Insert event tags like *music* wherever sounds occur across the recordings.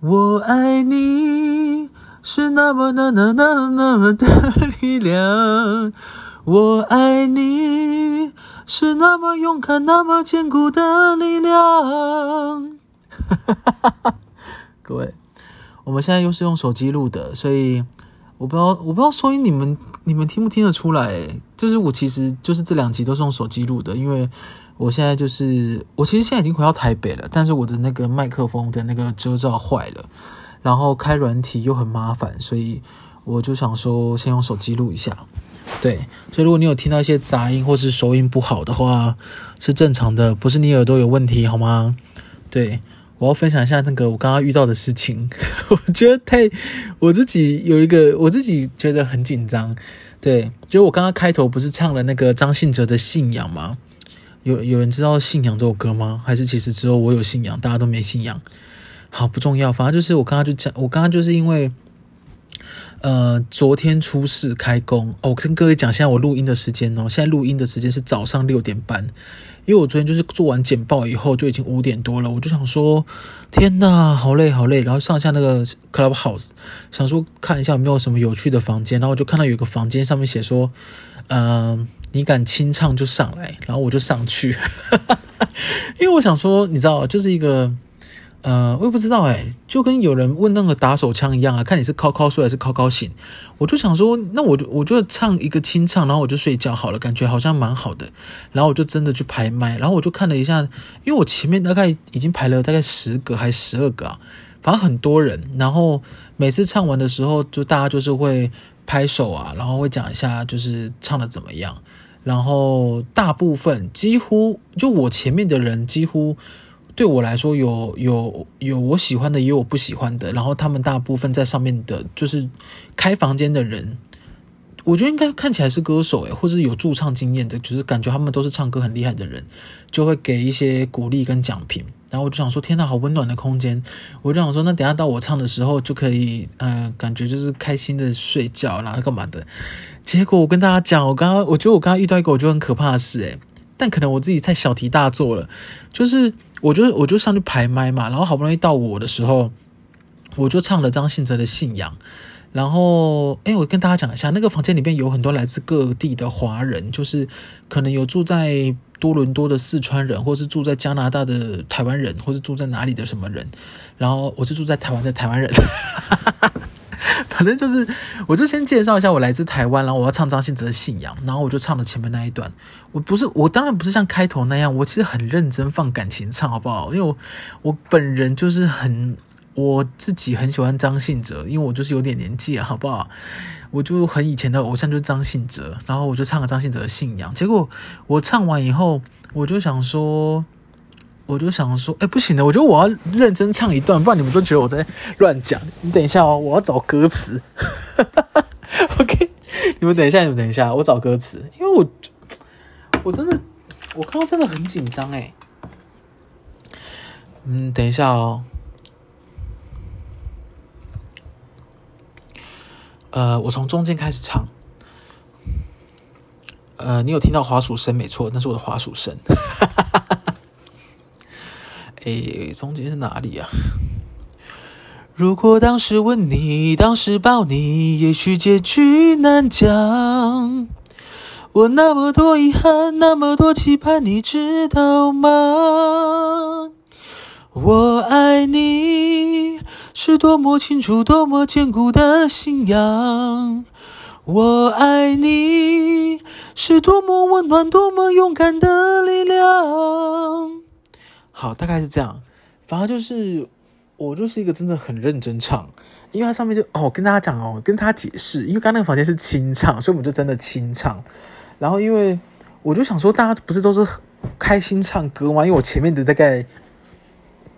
我爱你是那么那那那那么的力量，我爱你是那么勇敢那么坚固的力量。*laughs* 各位，我们现在又是用手机录的，所以我不知道我不知道收音你们你们听不听得出来？就是我其实就是这两集都是用手机录的，因为。我现在就是，我其实现在已经回到台北了，但是我的那个麦克风的那个遮罩坏了，然后开软体又很麻烦，所以我就想说先用手机录一下。对，所以如果你有听到一些杂音或是收音不好的话，是正常的，不是你耳朵有问题好吗？对，我要分享一下那个我刚刚遇到的事情，*laughs* 我觉得太，我自己有一个，我自己觉得很紧张。对，就我刚刚开头不是唱了那个张信哲的信仰吗？有有人知道《信仰》这首歌吗？还是其实只有我有信仰，大家都没信仰？好，不重要，反正就是我刚刚就讲，我刚刚就是因为，呃，昨天初四开工哦，我跟各位讲，现在我录音的时间哦，现在录音的时间是早上六点半，因为我昨天就是做完简报以后就已经五点多了，我就想说，天呐，好累好累，然后上下那个 Clubhouse，想说看一下有没有什么有趣的房间，然后我就看到有一个房间上面写说，嗯、你敢清唱就上来，然后我就上去，*laughs* 因为我想说，你知道，就是一个，呃，我也不知道哎，就跟有人问那个打手枪一样啊，看你是靠靠睡还是靠靠醒，我就想说，那我就我就唱一个清唱，然后我就睡觉好了，感觉好像蛮好的，然后我就真的去排麦，然后我就看了一下，因为我前面大概已经排了大概十个还是十二个啊，反正很多人，然后每次唱完的时候，就大家就是会拍手啊，然后会讲一下就是唱的怎么样。然后大部分几乎就我前面的人，几乎对我来说有有有我喜欢的，也有我不喜欢的。然后他们大部分在上面的，就是开房间的人，我觉得应该看起来是歌手诶，或者有驻唱经验的，就是感觉他们都是唱歌很厉害的人，就会给一些鼓励跟奖品。然后我就想说，天呐，好温暖的空间！我就想说，那等下到我唱的时候，就可以，嗯、感觉就是开心的睡觉，然后干嘛的。结果我跟大家讲，我刚刚我觉得我刚刚遇到一个我觉得很可怕的事，诶，但可能我自己太小题大做了。就是我就我就上去排麦嘛，然后好不容易到我的时候，我就唱了张信哲的信仰。然后，诶，我跟大家讲一下，那个房间里面有很多来自各地的华人，就是可能有住在多伦多的四川人，或是住在加拿大的台湾人，或是住在哪里的什么人。然后我是住在台湾的台湾人，*laughs* 反正就是，我就先介绍一下我来自台湾，然后我要唱张信哲的信仰，然后我就唱了前面那一段。我不是，我当然不是像开头那样，我其实很认真放感情唱，好不好？因为我我本人就是很。我自己很喜欢张信哲，因为我就是有点年纪啊，好不好？我就很以前的偶像就是张信哲，然后我就唱了张信哲的信仰。结果我唱完以后，我就想说，我就想说，哎，不行的，我觉得我要认真唱一段，不然你们都觉得我在乱讲。你等一下哦，我要找歌词。*laughs* OK，你们等一下，你们等一下，我找歌词，因为我我真的，我刚刚真的很紧张哎。嗯，等一下哦。呃，我从中间开始唱。呃，你有听到滑鼠声没错，那是我的滑鼠声。哎，中间是哪里啊？如果当时吻你，当时抱你，也许结局难讲。我那么多遗憾，那么多期盼，你知道吗？我爱你。是多么清楚，多么坚固的信仰。我爱你，是多么温暖，多么勇敢的力量。好，大概是这样。反而就是我就是一个真的很认真唱，因为它上面就哦，跟大家讲哦，跟他解释，因为刚刚那个房间是清唱，所以我们就真的清唱。然后因为我就想说，大家不是都是开心唱歌吗？因为我前面的大概。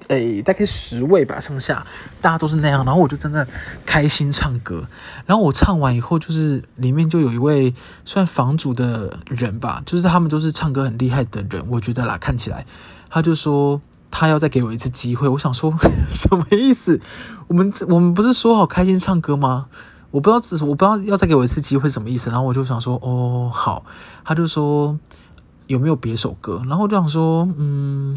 诶，大概十位吧，上下大家都是那样，然后我就真的开心唱歌。然后我唱完以后，就是里面就有一位算房主的人吧，就是他们都是唱歌很厉害的人，我觉得啦，看起来他就说他要再给我一次机会。我想说 *laughs* 什么意思？我们我们不是说好开心唱歌吗？我不知道只是我不知道要再给我一次机会什么意思。然后我就想说哦好，他就说有没有别首歌？然后我就想说嗯。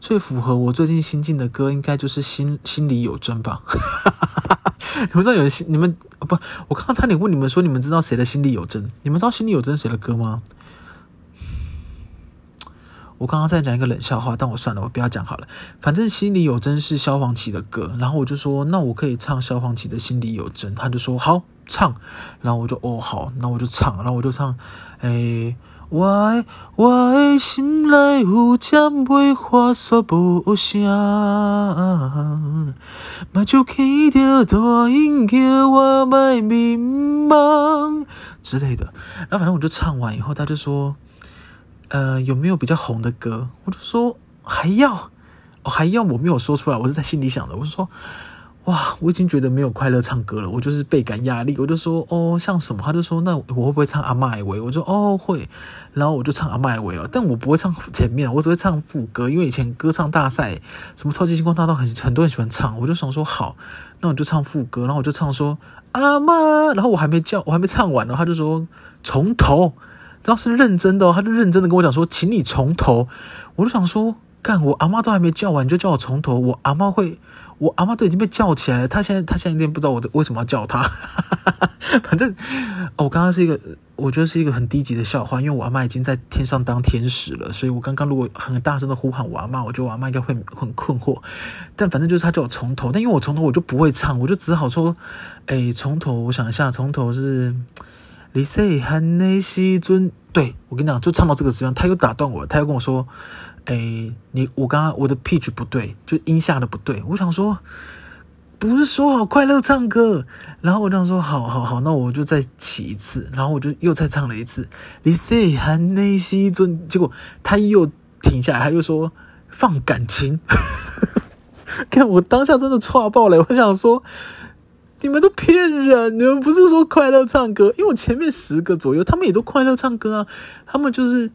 最符合我最近心境的歌，应该就是心心里有针吧。*laughs* 你们知道有人心你们不？我刚刚差点问你们说，你们知道谁的心里有针？你们知道心里有针谁的歌吗？我刚刚在讲一个冷笑话，但我算了，我不要讲好了。反正心里有针是萧煌奇的歌，然后我就说，那我可以唱萧煌奇的心里有针。他就说好唱，然后我就哦好，那我就唱，然后我就唱，哎，我的我的心内有针，袂话说无声，目睭起着大阴叫我卖迷茫之类的。然后反正我就唱完以后，他就说。呃，有没有比较红的歌？我就说还要，还要，我没有说出来，我是在心里想的。我就说，哇，我已经觉得没有快乐唱歌了，我就是倍感压力。我就说，哦，像什么？他就说，那我会不会唱阿麦维？我说，哦，会。然后我就唱阿麦维哦，但我不会唱前面，我只会唱副歌，因为以前歌唱大赛，什么超级星光大道很很多人喜欢唱，我就想说好，那我就唱副歌，然后我就唱说阿妈，然后我还没叫，我还没唱完呢，他就说从头。只要是认真的，他就认真的跟我讲说，请你从头。我就想说，干，我阿妈都还没叫完，你就叫我从头。我阿妈会，我阿妈都已经被叫起来了。他现在，他现在有点不知道我为什么要叫他。*laughs* 反正，哦，我刚刚是一个，我觉得是一个很低级的笑话，因为我阿妈已经在天上当天使了，所以我刚刚如果很大声的呼喊我阿妈，我觉得我阿妈应该会很困惑。但反正就是他叫我从头，但因为我从头我就不会唱，我就只好说，哎，从头，我想一下，从头是。你细汉的时阵，对，我跟你讲，就唱到这个时候，他又打断我，他又跟我说：“哎、你我刚刚我的 pitch 不对，就音下的不对。”我想说，不是说好快乐唱歌，然后我这样说：“好好好，那我就再起一次。”然后我就又再唱了一次。你细汉的时阵，结果他又停下来，他又说：“放感情。”看我当下真的剉爆了，我想说。你们都骗人！你们不是说快乐唱歌？因为我前面十个左右，他们也都快乐唱歌啊。他们就是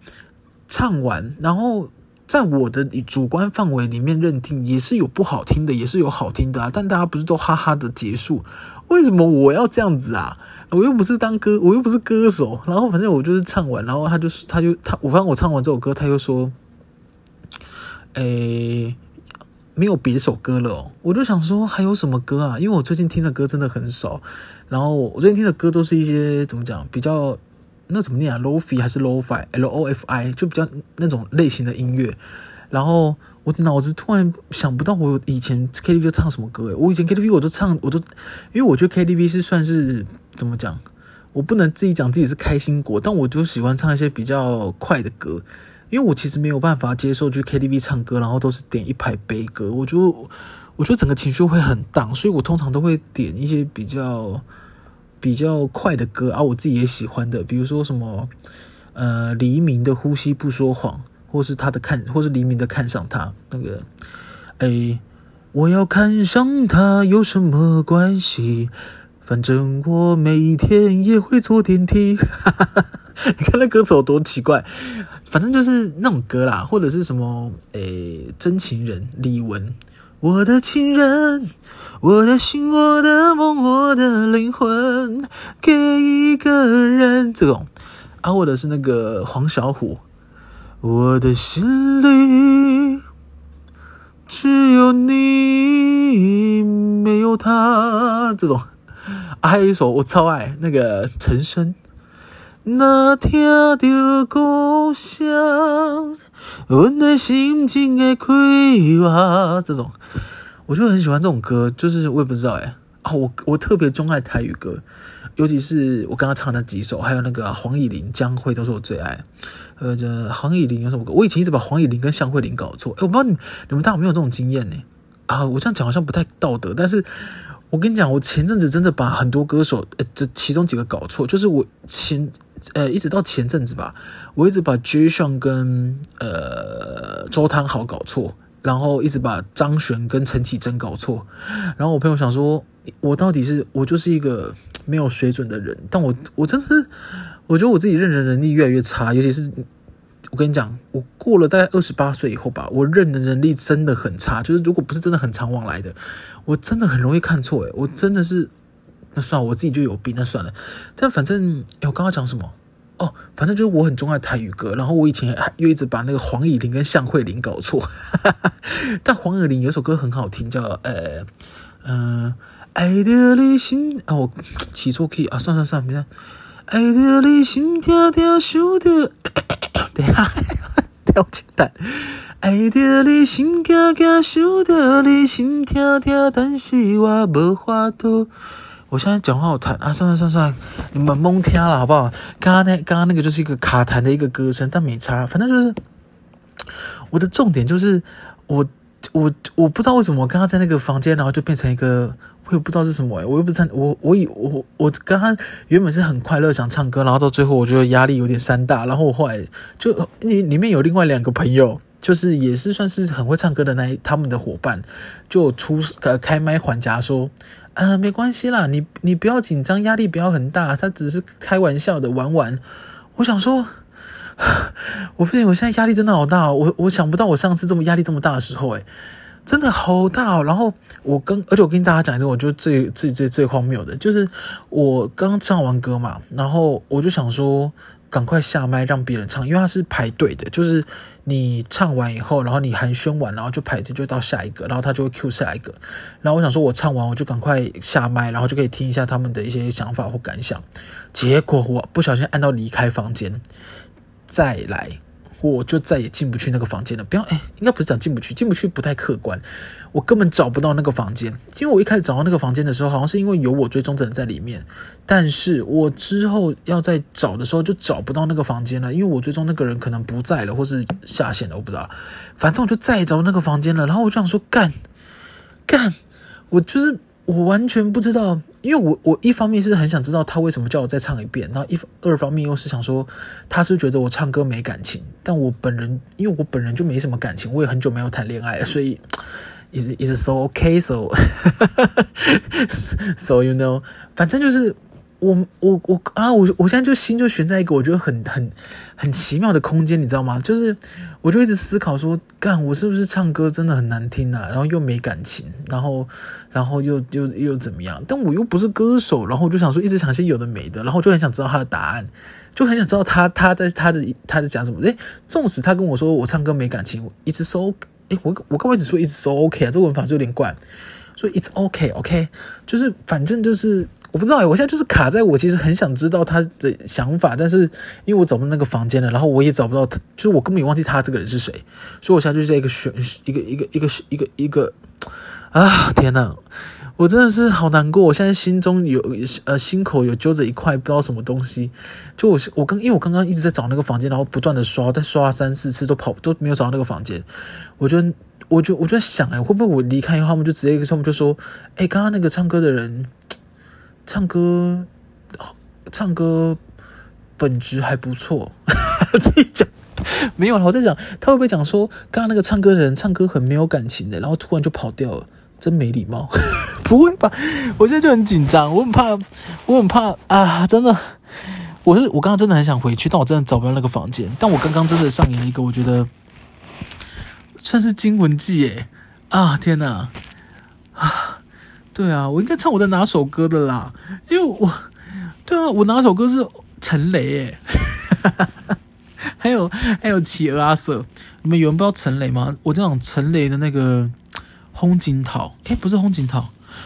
唱完，然后在我的主观范围里面认定，也是有不好听的，也是有好听的啊。但大家不是都哈哈的结束？为什么我要这样子啊？我又不是当歌，我又不是歌手。然后反正我就是唱完，然后他就，他就他，我发现我唱完这首歌，他又说，诶。没有别首歌了哦，我就想说还有什么歌啊？因为我最近听的歌真的很少，然后我最近听的歌都是一些怎么讲，比较那怎么念啊？Lo-fi 还是 Lo-fi？L O F I 就比较那种类型的音乐。然后我脑子突然想不到我以前 KTV 唱什么歌诶，我以前 KTV 我都唱，我都因为我觉得 KTV 是算是怎么讲，我不能自己讲自己是开心果，但我就喜欢唱一些比较快的歌。因为我其实没有办法接受去 KTV 唱歌，然后都是点一排悲歌，我就我觉得整个情绪会很荡，所以我通常都会点一些比较比较快的歌啊，我自己也喜欢的，比如说什么呃黎明的呼吸不说谎，或是他的看，或是黎明的看上他那个，哎，我要看上他有什么关系？反正我每天也会坐电梯，你看那歌词有多奇怪。反正就是那种歌啦，或者是什么诶，真情人李玟，我的情人，我的心，我的梦，我的灵魂，给一个人这种。啊，或者是那个黄小琥，我的心里只有你，没有他这种。啊，还有一首我超爱那个陈升。那听着故乡，阮的心情会开花。这种，我就很喜欢这种歌，就是我也不知道哎啊，我我特别钟爱台语歌，尤其是我刚刚唱的那几首，还有那个黄乙玲、江蕙都是我最爱。呃，这黄乙玲有什么歌？我以前一直把黄乙玲跟向慧玲搞错，哎，我不知道你你们大家有没有这种经验呢？啊，我这样讲好像不太道德，但是。我跟你讲，我前阵子真的把很多歌手，呃，这其中几个搞错，就是我前，呃，一直到前阵子吧，我一直把 J.Sheon 跟呃周汤豪搞错，然后一直把张悬跟陈绮贞搞错，然后我朋友想说，我到底是我就是一个没有水准的人，但我我真的是，我觉得我自己认人能力越来越差，尤其是。我跟你讲，我过了大概二十八岁以后吧，我认的能力真的很差。就是如果不是真的很常往来的，我真的很容易看错。诶，我真的是，那算了，我自己就有病，那算了。但反正，我刚刚讲什么？哦，反正就是我很钟爱台语歌，然后我以前还又一直把那个黄乙玲跟向慧玲搞错，但黄乙玲有首歌很好听，叫呃嗯、爱的你心啊，我起错 key 啊，算算算，没事，爱的你心跳跳，想的，等一下，跳起来，爱着你心跳跳，想着你心跳跳，但是我无法度。我现在讲话好弹啊！算了算了算了，你们蒙听了好不好？刚刚那刚刚那个就是一个卡弹的一个歌声，但没差。反正就是我的重点就是我我我不知道为什么我刚刚在那个房间，然后就变成一个我也不知道是什么诶，我又不知道我我以我我刚刚原本是很快乐想唱歌，然后到最后我觉得压力有点山大，然后我后来就里里面有另外两个朋友，就是也是算是很会唱歌的那他们的伙伴，就出呃开麦还价说。啊，没关系啦，你你不要紧张，压力不要很大，他只是开玩笑的玩玩。我想说，*sighs* 我不行，我现在压力真的好大，我我想不到我上次这么压力这么大的时候，诶，真的好大。然后我跟，而且我跟大家讲一个，我觉得最最最最荒谬的，就是我刚唱完歌嘛，然后我就想说。赶快下麦让别人唱，因为他是排队的，就是你唱完以后，然后你寒暄完，然后就排队就到下一个，然后他就会 Q 下一个。然后我想说，我唱完我就赶快下麦，然后就可以听一下他们的一些想法或感想。结果我不小心按到离开房间，再来。我就再也进不去那个房间了。不要，哎，应该不是讲进不去，进不去不太客观。我根本找不到那个房间，因为我一开始找到那个房间的时候，好像是因为有我追踪的人在里面。但是我之后要再找的时候，就找不到那个房间了，因为我追踪那个人可能不在了，或是下线了，我不知道。反正我就再也找不到那个房间了。然后我就想说，干，干，我就是。我完全不知道，因为我我一方面是很想知道他为什么叫我再唱一遍，然后一二方面又是想说他是觉得我唱歌没感情，但我本人因为我本人就没什么感情，我也很久没有谈恋爱，所以 *laughs* is is so okay so *laughs* so you know，反正就是。我我我啊！我我现在就心就悬在一个我觉得很很很奇妙的空间，你知道吗？就是我就一直思考说，干我是不是唱歌真的很难听啊？然后又没感情，然后然后又又又怎么样？但我又不是歌手，然后我就想说，一直想些有的没的，然后就很想知道他的答案，就很想知道他他在他的他在讲什么。诶，纵使他跟我说我唱歌没感情，一直说诶，我我刚开始说一直说 OK 啊，这个文法是有点怪，所以 It's OK OK，就是反正就是。我不知道哎，我现在就是卡在我其实很想知道他的想法，但是因为我找不到那个房间了，然后我也找不到他，就是我根本也忘记他这个人是谁，所以我现在就是一个选一个一个一个一个一个啊天呐，我真的是好难过，我现在心中有呃心口有揪着一块不知道什么东西，就我我刚因为我刚刚一直在找那个房间，然后不断的刷，但刷了三四次都跑都没有找到那个房间，我觉得我就我就在想哎，会不会我离开以后他们就直接他们就说哎，刚刚那个唱歌的人。唱歌，唱歌本质还不错。*laughs* 自己讲没有了，我在讲他会不会讲说，刚刚那个唱歌的人唱歌很没有感情的，然后突然就跑掉了，真没礼貌。*laughs* 不会吧？我现在就很紧张，我很怕，我很怕啊！真的，我是我刚刚真的很想回去，但我真的找不到那个房间。但我刚刚真的上演了一个，我觉得算是惊魂记耶！啊，天哪！啊！对啊，我应该唱我的哪首歌的啦？因为我，对啊，我哪首歌是陈雷诶，*laughs* 还有还有企鹅阿瑟你们有人不知道陈雷吗？我就讲陈雷的那个《风景涛》，诶，不是《风景涛》，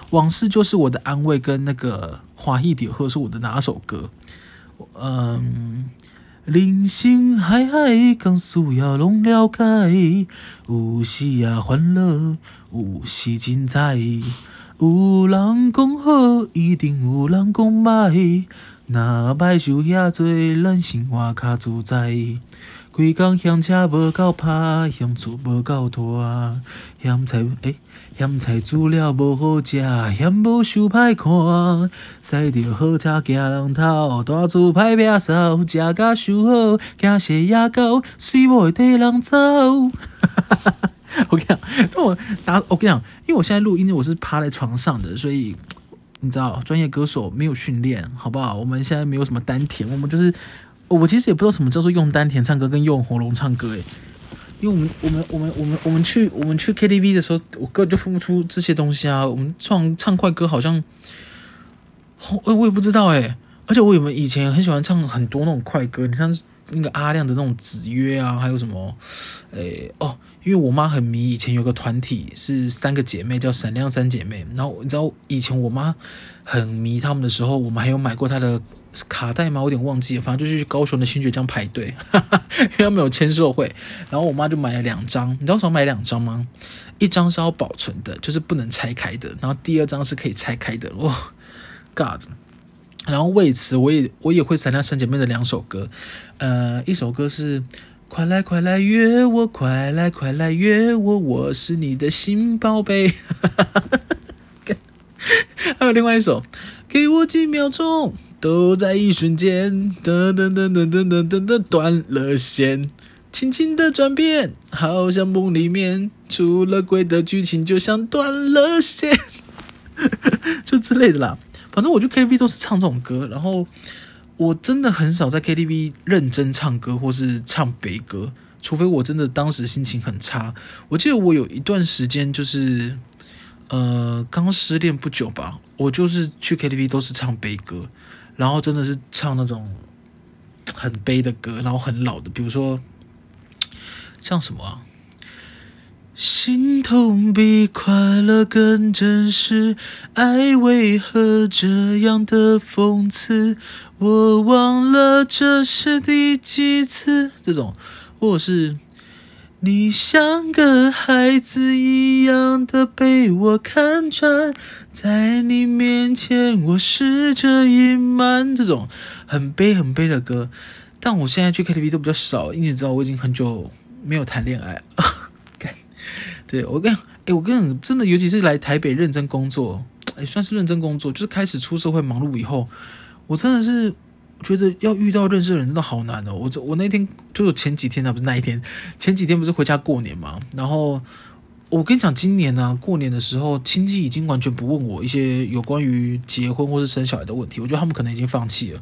往事就是我的安慰，跟那个华裔点歌是我的哪首歌？嗯，人生海海，更需要拢了解，有时也欢乐，有时精彩。有人讲好，一定有人讲歹。若歹想遐多，咱生活较自在。规工嫌车无够拍，嫌厝无够大，嫌菜诶，嫌菜煮了无好食，嫌无收歹看。驶着好车惊人头，大厝歹撇扫，食甲收好，惊洗牙膏，水某会跟人走。我跟你讲，这我打我跟你讲，因为我现在录音，我是趴在床上的，所以你知道，专业歌手没有训练，好不好？我们现在没有什么丹田，我们就是我其实也不知道什么叫做用丹田唱歌跟用喉咙唱歌，诶，因为我们我们我们我们我们去我们去 KTV 的时候，我根本就分不出这些东西啊。我们唱唱快歌好像，我我也不知道诶，而且我有没有以前很喜欢唱很多那种快歌，你像那个阿亮的那种《子曰》啊，还有什么，诶、哦，因为我妈很迷，以前有个团体是三个姐妹叫闪亮三姐妹，然后你知道以前我妈很迷他们的时候，我们还有买过她的卡带吗？我有点忘记了，反正就是去高雄的新堀江排队，哈哈，因为他们有签售会，然后我妈就买了两张，你知道为什么买两张吗？一张是要保存的，就是不能拆开的，然后第二张是可以拆开的，哦，God！然后为此，我也我也会闪亮三姐妹的两首歌，呃，一首歌是《快来快来约我，快来快来约我，我是你的新宝贝》，*laughs* 还有另外一首，给我几秒钟，都在一瞬间，噔噔噔噔噔噔噔噔，断了线，轻轻的转变，好像梦里面出了轨的剧情，就像断了线，*laughs* 就之类的啦。反正我去 KTV 都是唱这种歌，然后我真的很少在 KTV 认真唱歌或是唱悲歌，除非我真的当时心情很差。我记得我有一段时间就是，呃，刚失恋不久吧，我就是去 KTV 都是唱悲歌，然后真的是唱那种很悲的歌，然后很老的，比如说像什么啊？心痛比快乐更真实，爱为何这样的讽刺？我忘了这是第几次。这种，或者是你像个孩子一样的被我看穿，在你面前我试着隐瞒。这种很悲很悲的歌，但我现在去 KTV 都比较少，因为你知道我已经很久没有谈恋爱。*laughs* 对，我跟哎，我跟你真的，尤其是来台北认真工作，哎，算是认真工作，就是开始出社会忙碌以后，我真的是觉得要遇到认识的人真的好难哦。我这我那天就是前几天啊，不是那一天，前几天不是回家过年嘛？然后我跟你讲，今年呢、过年的时候，亲戚已经完全不问我一些有关于结婚或是生小孩的问题，我觉得他们可能已经放弃了。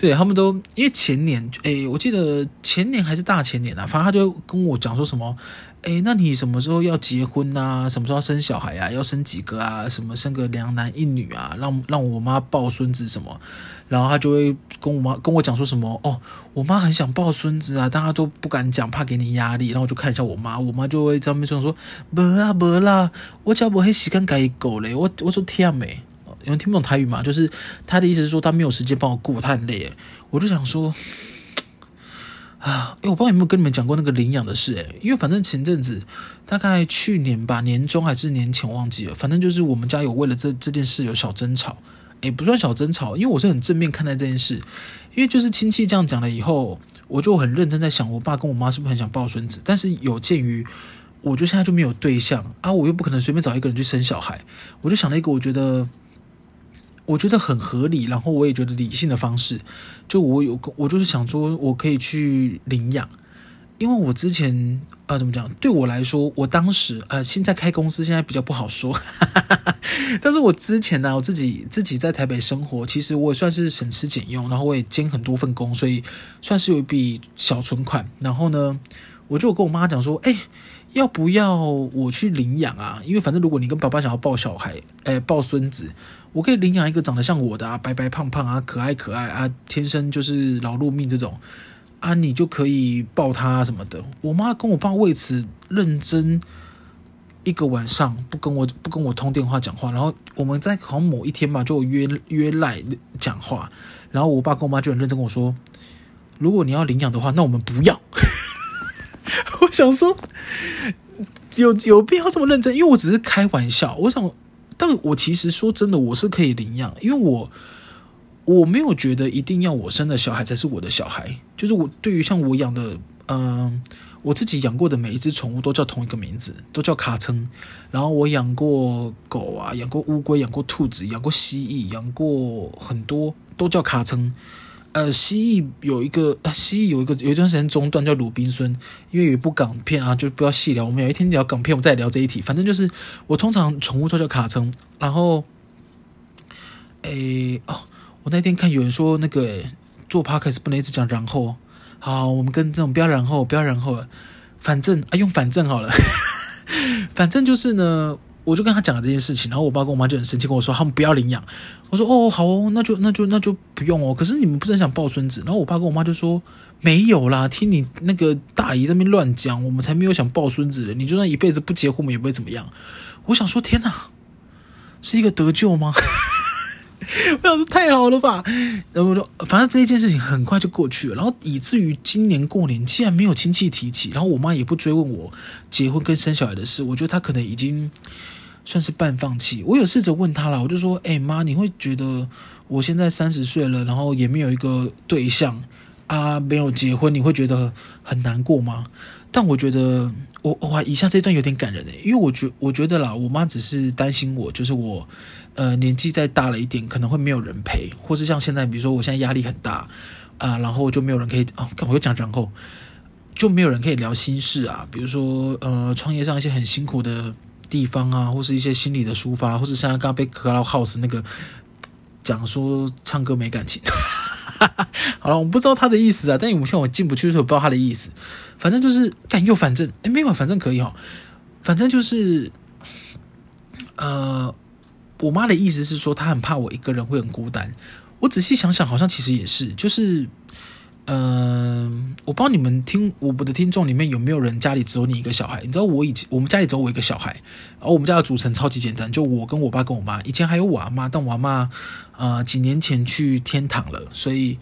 对，他们都因为前年，诶，我记得前年还是大前年啊，反正他就跟我讲说什么，诶，那你什么时候要结婚啊？什么时候要生小孩啊？要生几个啊？什么生个两男一女啊？让让我妈抱孙子什么？然后他就会跟我妈跟我讲说什么，哦，我妈很想抱孙子啊，但她都不敢讲，怕给你压力。然后我就看一下我妈，我妈就会在那边说说，没啊没啦，我家不会时间给狗嘞，我我说天美。有人听不懂台语嘛？就是他的意思是说他没有时间帮我顾，他很累。我就想说，*tsk* 啊，哎，我不知道有没有跟你们讲过那个领养的事诶，因为反正前阵子大概去年吧，年中还是年前忘记了，反正就是我们家有为了这这件事有小争吵，诶，不算小争吵，因为我是很正面看待这件事，因为就是亲戚这样讲了以后，我就很认真在想，我爸跟我妈是不是很想抱孙子？但是有鉴于我就现在就没有对象啊，我又不可能随便找一个人去生小孩，我就想了一个我觉得。我觉得很合理，然后我也觉得理性的方式，就我有我就是想说，我可以去领养，因为我之前呃怎么讲，对我来说，我当时呃现在开公司现在比较不好说，*laughs* 但是我之前呢，我自己自己在台北生活，其实我也算是省吃俭用，然后我也兼很多份工，所以算是有一笔小存款，然后呢，我就跟我妈讲说，哎。要不要我去领养啊？因为反正如果你跟爸爸想要抱小孩，诶，抱孙子，我可以领养一个长得像我的啊，白白胖胖啊，可爱可爱啊，天生就是劳碌命这种啊，你就可以抱他什么的。我妈跟我爸为此认真一个晚上，不跟我不跟我通电话讲话，然后我们在好像某一天吧，就约约赖讲话，然后我爸跟我妈就很认真跟我说，如果你要领养的话，那我们不要。*laughs* 我想说，有有必要这么认真？因为我只是开玩笑。我想，但我其实说真的，我是可以领养，因为我我没有觉得一定要我生的小孩才是我的小孩。就是我对于像我养的，嗯、我自己养过的每一只宠物都叫同一个名字，都叫卡称。然后我养过狗啊，养过乌龟，养过兔子，养过蜥蜴，养过很多，都叫卡称。呃，蜥蜴有一个，蜥蜴有一个有一段时间中断叫鲁滨孙，因为有一部港片啊，就不要细聊。我们有一天聊港片，我们再聊这一题。反正就是我通常宠物都叫卡称，然后，诶，哦，我那天看有人说那个做 podcast 不能一直讲然后，好，我们跟这种不要然后不要然后了，反正啊用反正好了，*laughs* 反正就是呢，我就跟他讲了这件事情，然后我爸跟我妈就很生气，跟我说他们不要领养。我说哦，好哦，那就那就那就不用哦。可是你们不是很想抱孙子？然后我爸跟我妈就说没有啦，听你那个大姨在那边乱讲，我们才没有想抱孙子的。你就算一辈子不结婚，我们也不会怎么样。我想说，天哪，是一个得救吗？*laughs* 我想说太好了吧，然后我说反正这一件事情很快就过去了，然后以至于今年过年竟然没有亲戚提起，然后我妈也不追问我结婚跟生小孩的事，我觉得她可能已经算是半放弃。我有试着问她了，我就说：“哎妈，你会觉得我现在三十岁了，然后也没有一个对象啊，没有结婚，你会觉得很难过吗？”但我觉得我哇，以下这段有点感人诶，因为我觉我觉得啦，我妈只是担心我，就是我。呃，年纪再大了一点，可能会没有人陪，或是像现在，比如说我现在压力很大啊，然后就没有人可以哦，我又讲然后就没有人可以聊心事啊，比如说呃，创业上一些很辛苦的地方啊，或是一些心理的抒发，或是像刚刚被 Clubhouse 那个讲说唱歌没感情，*laughs* 好了，我不知道他的意思啊，但我现在我进不去的时候，不知道他的意思，反正就是干又反正哎没有，反正可以哦，反正就是呃。我妈的意思是说，她很怕我一个人会很孤单。我仔细想想，好像其实也是，就是，嗯、我不知道你们听我的听众里面有没有人家里只有你一个小孩？你知道我以前我们家里只有我一个小孩，而我们家的组成超级简单，就我跟我爸跟我妈。以前还有我阿妈，但我阿妈呃几年前去天堂了，所以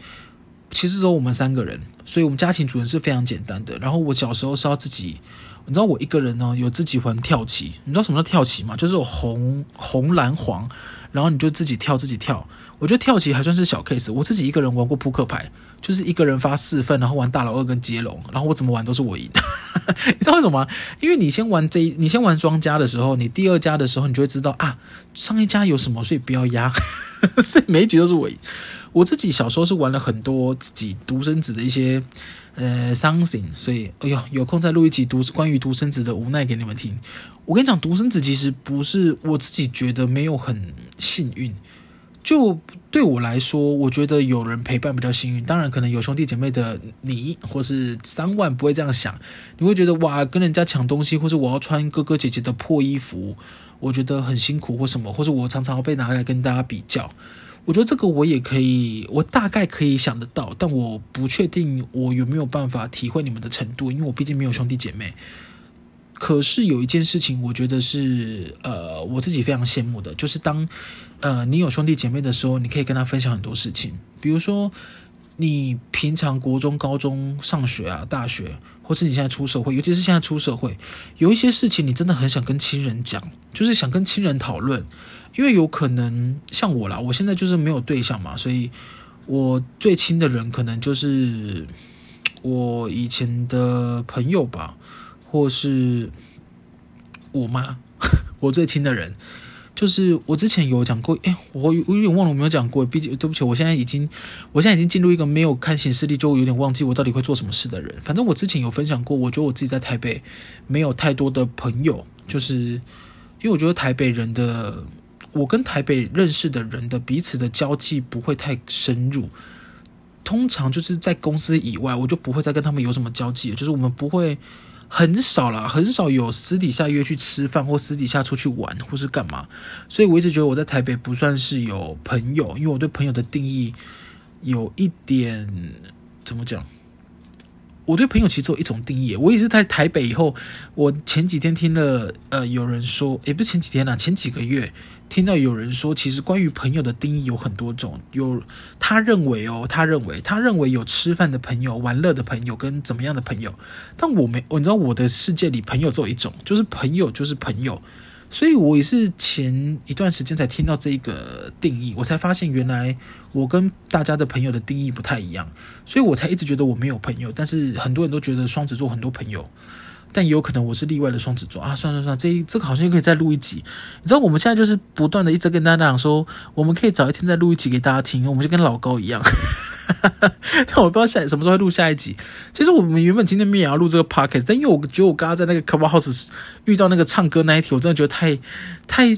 其实只有我们三个人，所以我们家庭组成是非常简单的。然后我小时候是要自己。你知道我一个人呢，有自己玩跳棋。你知道什么叫跳棋吗？就是红、红、蓝、黄，然后你就自己跳，自己跳。我觉得跳棋还算是小 case。我自己一个人玩过扑克牌，就是一个人发四份，然后玩大老二跟接龙，然后我怎么玩都是我赢。*laughs* 你知道为什么吗？因为你先玩这，你先玩庄家的时候，你第二家的时候，你就会知道啊，上一家有什么，所以不要压，*laughs* 所以每一局都是我赢。我自己小时候是玩了很多自己独生子的一些。呃，something，所以，哎呦，有空再录一集独关于独生子的无奈给你们听。我跟你讲，独生子其实不是我自己觉得没有很幸运，就对我来说，我觉得有人陪伴比较幸运。当然，可能有兄弟姐妹的你或是三万不会这样想，你会觉得哇，跟人家抢东西，或是我要穿哥哥姐姐的破衣服，我觉得很辛苦或什么，或是我常常被拿来跟大家比较。我觉得这个我也可以，我大概可以想得到，但我不确定我有没有办法体会你们的程度，因为我毕竟没有兄弟姐妹。可是有一件事情，我觉得是呃我自己非常羡慕的，就是当呃你有兄弟姐妹的时候，你可以跟他分享很多事情，比如说你平常国中、高中上学啊、大学，或是你现在出社会，尤其是现在出社会，有一些事情你真的很想跟亲人讲，就是想跟亲人讨论。因为有可能像我啦，我现在就是没有对象嘛，所以我最亲的人可能就是我以前的朋友吧，或是我妈。*laughs* 我最亲的人就是我之前有讲过，哎，我我有点忘了我没有讲过，毕竟对不起，我现在已经我现在已经进入一个没有看行事历就有点忘记我到底会做什么事的人。反正我之前有分享过，我觉得我自己在台北没有太多的朋友，就是因为我觉得台北人的。我跟台北认识的人的彼此的交际不会太深入，通常就是在公司以外，我就不会再跟他们有什么交际，就是我们不会很少啦，很少有私底下约去吃饭或私底下出去玩或是干嘛，所以我一直觉得我在台北不算是有朋友，因为我对朋友的定义有一点怎么讲？我对朋友其实有一种定义。我也是在台北以后，我前几天听了呃有人说，也不是前几天啦，前几个月。听到有人说，其实关于朋友的定义有很多种。有他认为哦，他认为他认为有吃饭的朋友、玩乐的朋友跟怎么样的朋友。但我没，你知道我的世界里朋友只有一种，就是朋友就是朋友。所以我也是前一段时间才听到这个定义，我才发现原来我跟大家的朋友的定义不太一样，所以我才一直觉得我没有朋友。但是很多人都觉得双子座很多朋友。但也有可能我是例外的双子座啊！算算算，这一这个好像又可以再录一集。你知道我们现在就是不断的一直跟大家讲说，我们可以早一天再录一集给大家听，我们就跟老高一样。*laughs* 但我不知道下什么时候会录下一集。其实我们原本今天没也要录这个 podcast，但因为我觉得我刚刚在那个 Clubhouse 遇到那个唱歌那一题，我真的觉得太太，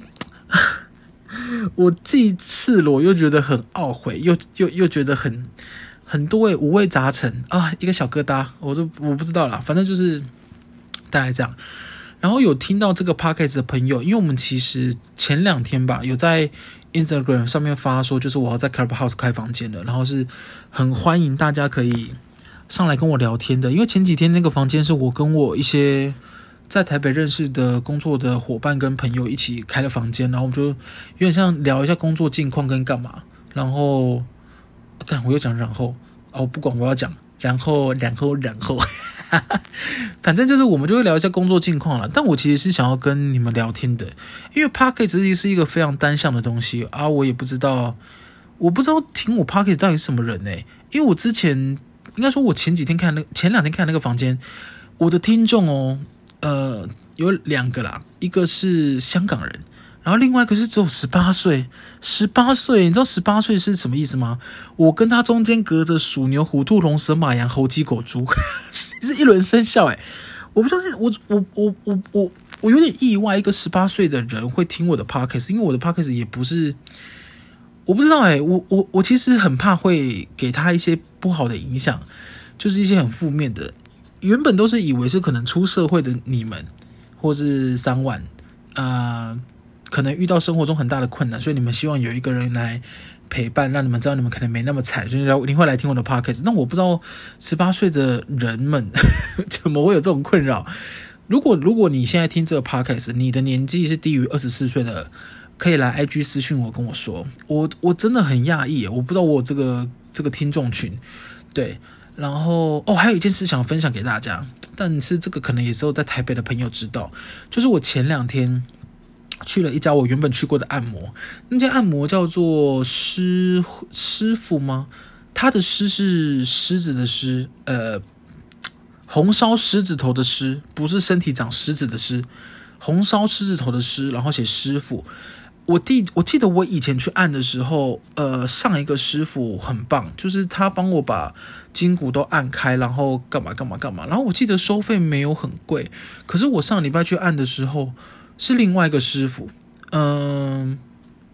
我既赤裸又觉得很懊悔，又又又觉得很很多味五味杂陈啊，一个小疙瘩，我就我不知道啦，反正就是。大概这样，然后有听到这个 podcast 的朋友，因为我们其实前两天吧，有在 Instagram 上面发说，就是我要在 Clubhouse 开房间了，然后是很欢迎大家可以上来跟我聊天的。因为前几天那个房间是我跟我一些在台北认识的工作的伙伴跟朋友一起开的房间，然后我们就有点像聊一下工作近况跟干嘛。然后，但我又讲然后哦，不管我要讲，然后然后然后。哈 *laughs* 哈反正就是我们就会聊一下工作近况了，但我其实是想要跟你们聊天的，因为 Podcast 是一个非常单向的东西啊，我也不知道，我不知道听我 Podcast 到底是什么人呢？因为我之前应该说，我前几天看那前两天看那个房间，我的听众哦，呃，有两个啦，一个是香港人。然后另外一个是只有十八岁，十八岁，你知道十八岁是什么意思吗？我跟他中间隔着鼠牛虎兔龙蛇马羊猴鸡狗猪，*laughs* 是一轮生肖诶，我不相信，我我我我我我有点意外，一个十八岁的人会听我的 podcast，因为我的 podcast 也不是，我不知道诶，我我我其实很怕会给他一些不好的影响，就是一些很负面的。原本都是以为是可能出社会的你们，或是三万，啊、可能遇到生活中很大的困难，所以你们希望有一个人来陪伴，让你们知道你们可能没那么惨，所以你会来听我的 podcast。那我不知道十八岁的人们 *laughs* 怎么会有这种困扰。如果如果你现在听这个 podcast，你的年纪是低于二十四岁的，可以来 IG 私讯我跟我说。我我真的很讶异，我不知道我这个这个听众群。对，然后哦，还有一件事想分享给大家，但是这个可能也只有在台北的朋友知道，就是我前两天。去了一家我原本去过的按摩，那家按摩叫做师师傅吗？他的师是狮子的狮，呃，红烧狮子头的狮，不是身体长狮子的狮，红烧狮子头的狮，然后写师傅。我弟，我记得我以前去按的时候，呃，上一个师傅很棒，就是他帮我把筋骨都按开，然后干嘛干嘛干嘛，然后我记得收费没有很贵，可是我上礼拜去按的时候。是另外一个师傅，嗯，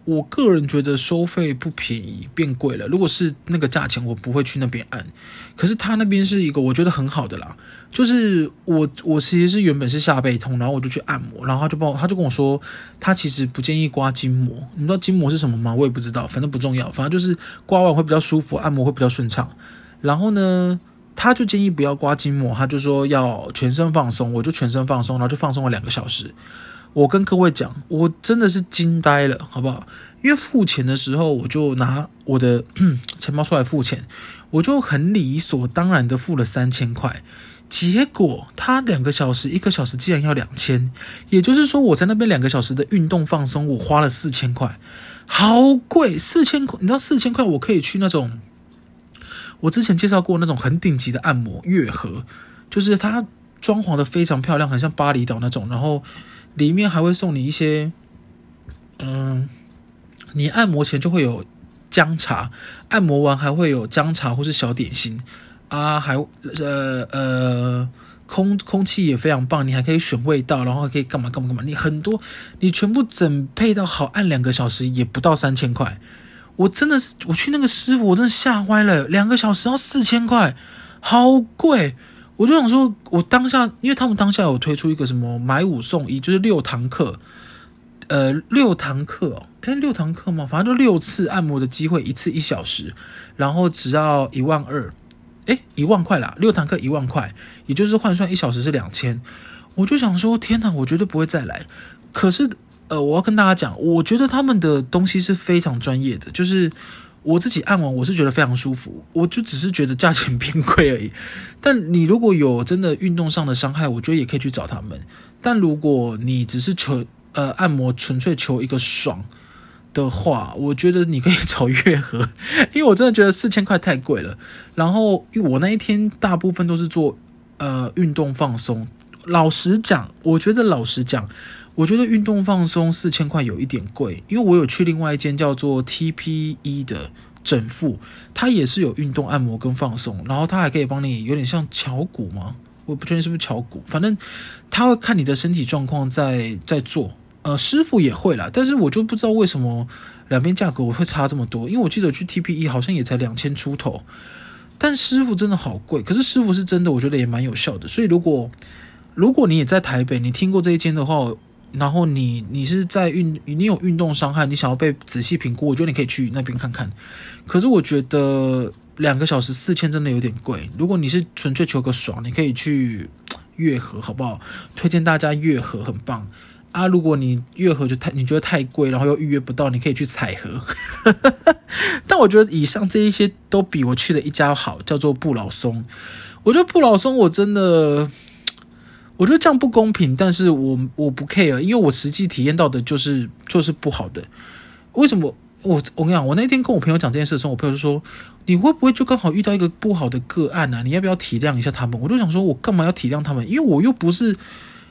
我个人觉得收费不便宜，变贵了。如果是那个价钱，我不会去那边按。可是他那边是一个我觉得很好的啦，就是我我其实是原本是下背痛，然后我就去按摩，然后他就帮我，他就跟我说，他其实不建议刮筋膜。你知道筋膜是什么吗？我也不知道，反正不重要，反正就是刮完会比较舒服，按摩会比较顺畅。然后呢，他就建议不要刮筋膜，他就说要全身放松，我就全身放松，然后就放松了两个小时。我跟各位讲，我真的是惊呆了，好不好？因为付钱的时候，我就拿我的 *clears throat* 钱包出来付钱，我就很理所当然的付了三千块。结果他两个小时，一个小时竟然要两千，也就是说我在那边两个小时的运动放松，我花了四千块，好贵！四千块，你知道四千块我可以去那种我之前介绍过那种很顶级的按摩，月和，就是它装潢的非常漂亮，很像巴厘岛那种，然后。里面还会送你一些，嗯，你按摩前就会有姜茶，按摩完还会有姜茶或是小点心啊，还呃呃，空空气也非常棒，你还可以选味道，然后还可以干嘛干嘛干嘛，你很多你全部整配到好，按两个小时也不到三千块，我真的是我去那个师傅，我真的吓歪了，两个小时要四千块，好贵。我就想说，我当下，因为他们当下有推出一个什么买五送一，就是六堂课，呃，六堂课哦，诶，六堂课嘛，反正就六次按摩的机会，一次一小时，然后只要一万二，诶，一万块啦，六堂课一万块，也就是换算一小时是两千。我就想说，天哪，我绝对不会再来。可是，呃，我要跟大家讲，我觉得他们的东西是非常专业的，就是。我自己按完，我是觉得非常舒服，我就只是觉得价钱偏贵而已。*laughs* 但你如果有真的运动上的伤害，我觉得也可以去找他们。但如果你只是求呃按摩，纯粹求一个爽的话，我觉得你可以找月和，*laughs* 因为我真的觉得四千块太贵了。然后因为我那一天大部分都是做呃运动放松，老实讲，我觉得老实讲。我觉得运动放松四千块有一点贵，因为我有去另外一间叫做 TPE 的整复，它也是有运动按摩跟放松，然后它还可以帮你有点像乔骨吗？我不确定是不是乔骨，反正他会看你的身体状况在在做。呃，师傅也会啦，但是我就不知道为什么两边价格我会差这么多，因为我记得去 TPE 好像也才两千出头，但师傅真的好贵，可是师傅是真的，我觉得也蛮有效的，所以如果。如果你也在台北，你听过这一间的话，然后你你是在运，你有运动伤害，你想要被仔细评估，我觉得你可以去那边看看。可是我觉得两个小时四千真的有点贵。如果你是纯粹求个爽，你可以去月河，好不好？推荐大家月河，很棒啊。如果你月河就太你觉得太贵，然后又预约不到，你可以去彩河。*laughs* 但我觉得以上这一些都比我去的一家好，叫做不老松。我觉得不老松我真的。我觉得这样不公平，但是我我不 care，因为我实际体验到的就是就是不好的。为什么？我我跟你讲，我那天跟我朋友讲这件事的时候，我朋友就说：“你会不会就刚好遇到一个不好的个案呢、啊？你要不要体谅一下他们？”我就想说，我干嘛要体谅他们？因为我又不是，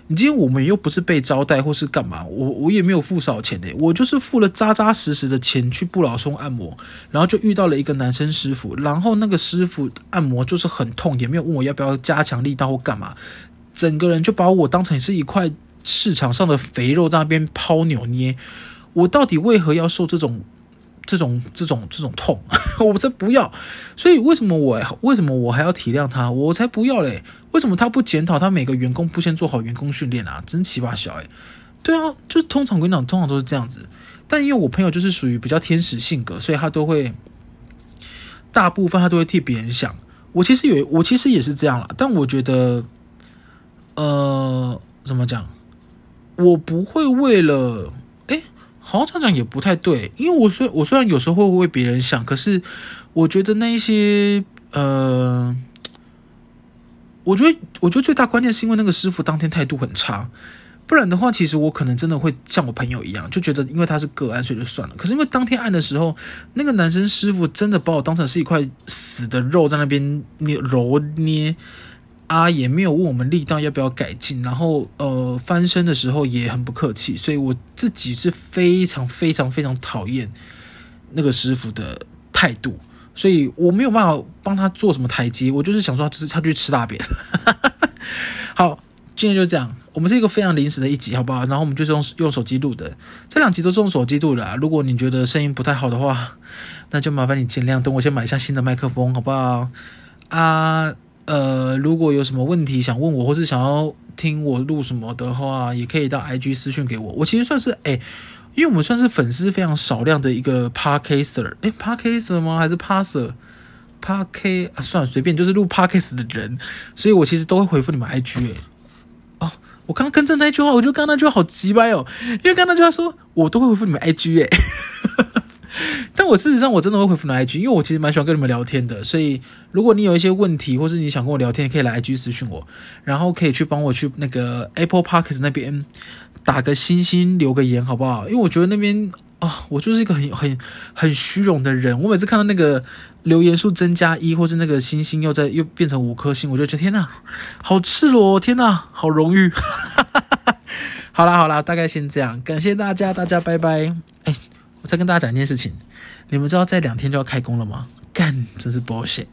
你今天我们又不是被招待或是干嘛，我我也没有付少钱的，我就是付了扎扎实实的钱去不老松按摩，然后就遇到了一个男生师傅，然后那个师傅按摩就是很痛，也没有问我要不要加强力道或干嘛。整个人就把我当成是一块市场上的肥肉，在那边抛扭捏。我到底为何要受这种、这种、这种、这种痛？*laughs* 我才不要！所以为什么我为什么我还要体谅他？我才不要嘞！为什么他不检讨他每个员工不先做好员工训练啊？真奇葩小哎！对啊，就通常跟你讲，通常都是这样子。但因为我朋友就是属于比较天使性格，所以他都会大部分他都会替别人想。我其实有，我其实也是这样啦，但我觉得。呃，怎么讲？我不会为了，哎，好像这样讲也不太对，因为我虽我虽然有时候会为别人想，可是我觉得那一些，呃，我觉得我觉得最大关键是因为那个师傅当天态度很差，不然的话，其实我可能真的会像我朋友一样，就觉得因为他是个案，所以就算了。可是因为当天按的时候，那个男生师傅真的把我当成是一块死的肉在那边捏揉捏。啊，也没有问我们力道要不要改进，然后呃，翻身的时候也很不客气，所以我自己是非常非常非常讨厌那个师傅的态度，所以我没有办法帮他做什么台阶，我就是想说，就是他去吃大便。*laughs* 好，今天就这样，我们是一个非常临时的一集，好不好？然后我们就是用用手机录的，这两集都是用手机录的啊。如果你觉得声音不太好的话，那就麻烦你见谅，等我先买一下新的麦克风，好不好？啊。呃，如果有什么问题想问我，或是想要听我录什么的话，也可以到 IG 私讯给我。我其实算是哎，因为我们算是粉丝非常少量的一个 Podcaster，哎，Podcaster 吗？还是 Passer？Podcast 啊，算了，随便，就是录 Podcast 的人，所以我其实都会回复你们 IG。哎，哦，我刚刚更正那句话，我觉得刚刚那句话好鸡掰哦，因为刚刚那句话说我都会回复你们 IG。哎。*laughs* 但我事实上我真的会回复你 IG，因为我其实蛮喜欢跟你们聊天的，所以如果你有一些问题，或是你想跟我聊天，可以来 IG 私讯我，然后可以去帮我去那个 Apple Parks 那边打个星星，留个言，好不好？因为我觉得那边啊、哦，我就是一个很很很虚荣的人，我每次看到那个留言数增加一，或是那个星星又在又变成五颗星，我就觉得天哪，好赤裸，天哪，好荣誉。*laughs* 好啦好啦，大概先这样，感谢大家，大家拜拜。哎。再跟大家讲一件事情，你们知道在两天就要开工了吗？干，真是 bullshit。